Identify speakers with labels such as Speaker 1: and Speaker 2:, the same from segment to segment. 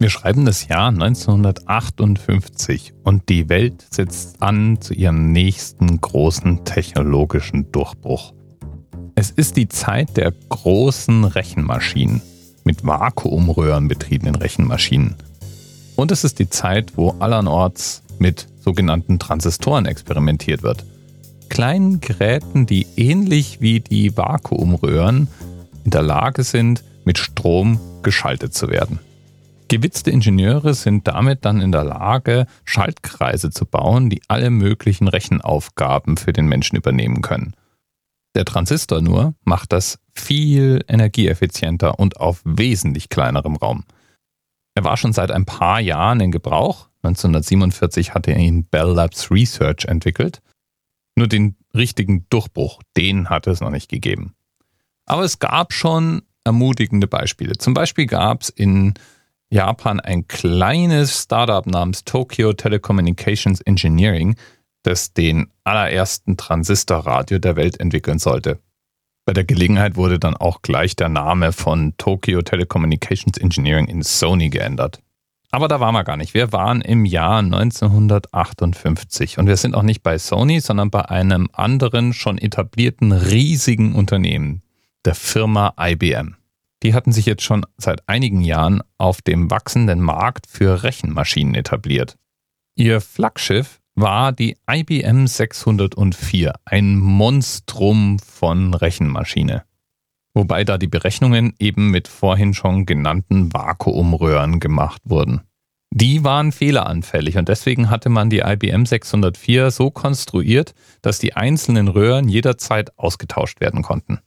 Speaker 1: Wir schreiben das Jahr 1958 und die Welt setzt an zu ihrem nächsten großen technologischen Durchbruch. Es ist die Zeit der großen Rechenmaschinen, mit Vakuumröhren betriebenen Rechenmaschinen. Und es ist die Zeit, wo allernorts mit sogenannten Transistoren experimentiert wird. Kleinen Geräten, die ähnlich wie die Vakuumröhren in der Lage sind, mit Strom geschaltet zu werden. Gewitzte Ingenieure sind damit dann in der Lage, Schaltkreise zu bauen, die alle möglichen Rechenaufgaben für den Menschen übernehmen können. Der Transistor nur macht das viel energieeffizienter und auf wesentlich kleinerem Raum. Er war schon seit ein paar Jahren in Gebrauch. 1947 hatte er ihn Bell Labs Research entwickelt. Nur den richtigen Durchbruch, den hatte es noch nicht gegeben. Aber es gab schon ermutigende Beispiele. Zum Beispiel gab es in Japan ein kleines Startup namens Tokyo Telecommunications Engineering, das den allerersten Transistorradio der Welt entwickeln sollte. Bei der Gelegenheit wurde dann auch gleich der Name von Tokyo Telecommunications Engineering in Sony geändert. Aber da waren wir gar nicht. Wir waren im Jahr 1958 und wir sind auch nicht bei Sony, sondern bei einem anderen schon etablierten riesigen Unternehmen, der Firma IBM die hatten sich jetzt schon seit einigen Jahren auf dem wachsenden Markt für Rechenmaschinen etabliert. Ihr Flaggschiff war die IBM 604, ein Monstrum von Rechenmaschine. Wobei da die Berechnungen eben mit vorhin schon genannten Vakuumröhren gemacht wurden. Die waren fehleranfällig und deswegen hatte man die IBM 604 so konstruiert, dass die einzelnen Röhren jederzeit ausgetauscht werden konnten.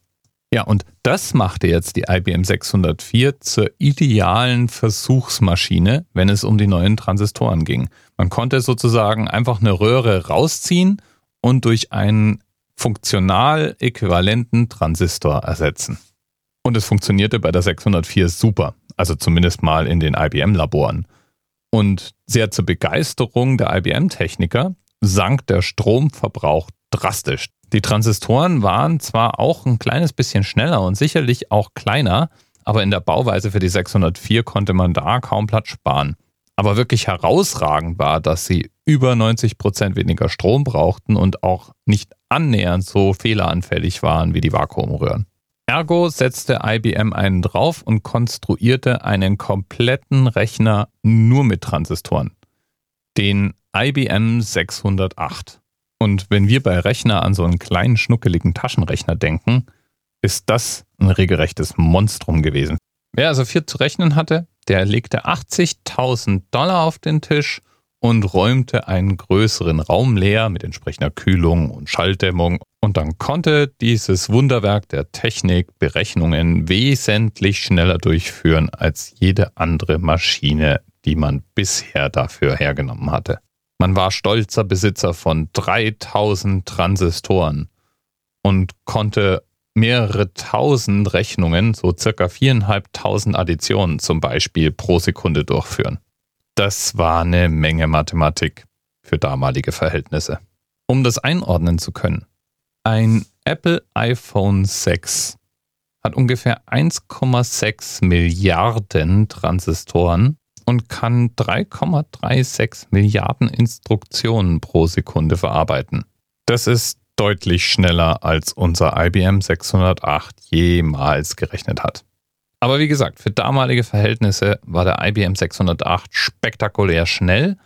Speaker 1: Ja, und das machte jetzt die IBM 604 zur idealen Versuchsmaschine, wenn es um die neuen Transistoren ging. Man konnte sozusagen einfach eine Röhre rausziehen und durch einen funktional äquivalenten Transistor ersetzen. Und es funktionierte bei der 604 super, also zumindest mal in den IBM-Laboren. Und sehr zur Begeisterung der IBM-Techniker sank der Stromverbrauch drastisch. Die Transistoren waren zwar auch ein kleines bisschen schneller und sicherlich auch kleiner, aber in der Bauweise für die 604 konnte man da kaum Platz sparen. Aber wirklich herausragend war, dass sie über 90 Prozent weniger Strom brauchten und auch nicht annähernd so fehleranfällig waren wie die Vakuumröhren. Ergo setzte IBM einen drauf und konstruierte einen kompletten Rechner nur mit Transistoren. Den IBM 608. Und wenn wir bei Rechner an so einen kleinen, schnuckeligen Taschenrechner denken, ist das ein regelrechtes Monstrum gewesen. Wer also viel zu rechnen hatte, der legte 80.000 Dollar auf den Tisch und räumte einen größeren Raum leer mit entsprechender Kühlung und Schalldämmung. Und dann konnte dieses Wunderwerk der Technik Berechnungen wesentlich schneller durchführen als jede andere Maschine, die man bisher dafür hergenommen hatte. Man war stolzer Besitzer von 3000 Transistoren und konnte mehrere tausend Rechnungen, so circa viereinhalbtausend Additionen zum Beispiel pro Sekunde durchführen. Das war eine Menge Mathematik für damalige Verhältnisse. Um das einordnen zu können, ein Apple iPhone 6 hat ungefähr 1,6 Milliarden Transistoren und kann 3,36 Milliarden Instruktionen pro Sekunde verarbeiten. Das ist deutlich schneller, als unser IBM 608 jemals gerechnet hat. Aber wie gesagt, für damalige Verhältnisse war der IBM 608 spektakulär schnell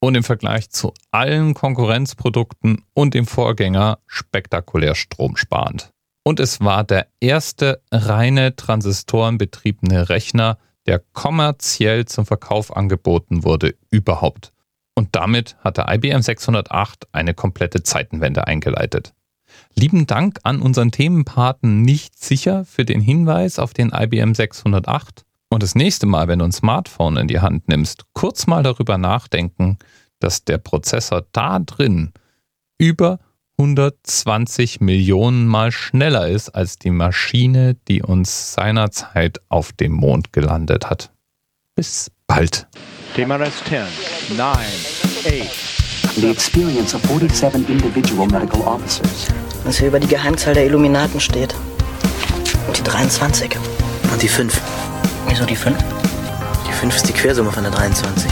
Speaker 1: und im Vergleich zu allen Konkurrenzprodukten und dem Vorgänger spektakulär stromsparend. Und es war der erste reine transistorenbetriebene Rechner, der kommerziell zum Verkauf angeboten wurde, überhaupt. Und damit hat der IBM 608 eine komplette Zeitenwende eingeleitet. Lieben Dank an unseren Themenpaten nicht sicher für den Hinweis auf den IBM 608. Und das nächste Mal, wenn du ein Smartphone in die Hand nimmst, kurz mal darüber nachdenken, dass der Prozessor da drin über 120 Millionen Mal schneller ist als die Maschine, die uns seinerzeit auf dem Mond gelandet hat. Bis bald.
Speaker 2: TMRS 10, 9,
Speaker 3: 8. The experience of 47 individual medical officers.
Speaker 4: Was hier über die Geheimzahl der Illuminaten steht. Und die 23.
Speaker 3: Und die 5.
Speaker 4: Wieso die 5?
Speaker 3: Die
Speaker 4: 5 ist die Quersumme von der 23.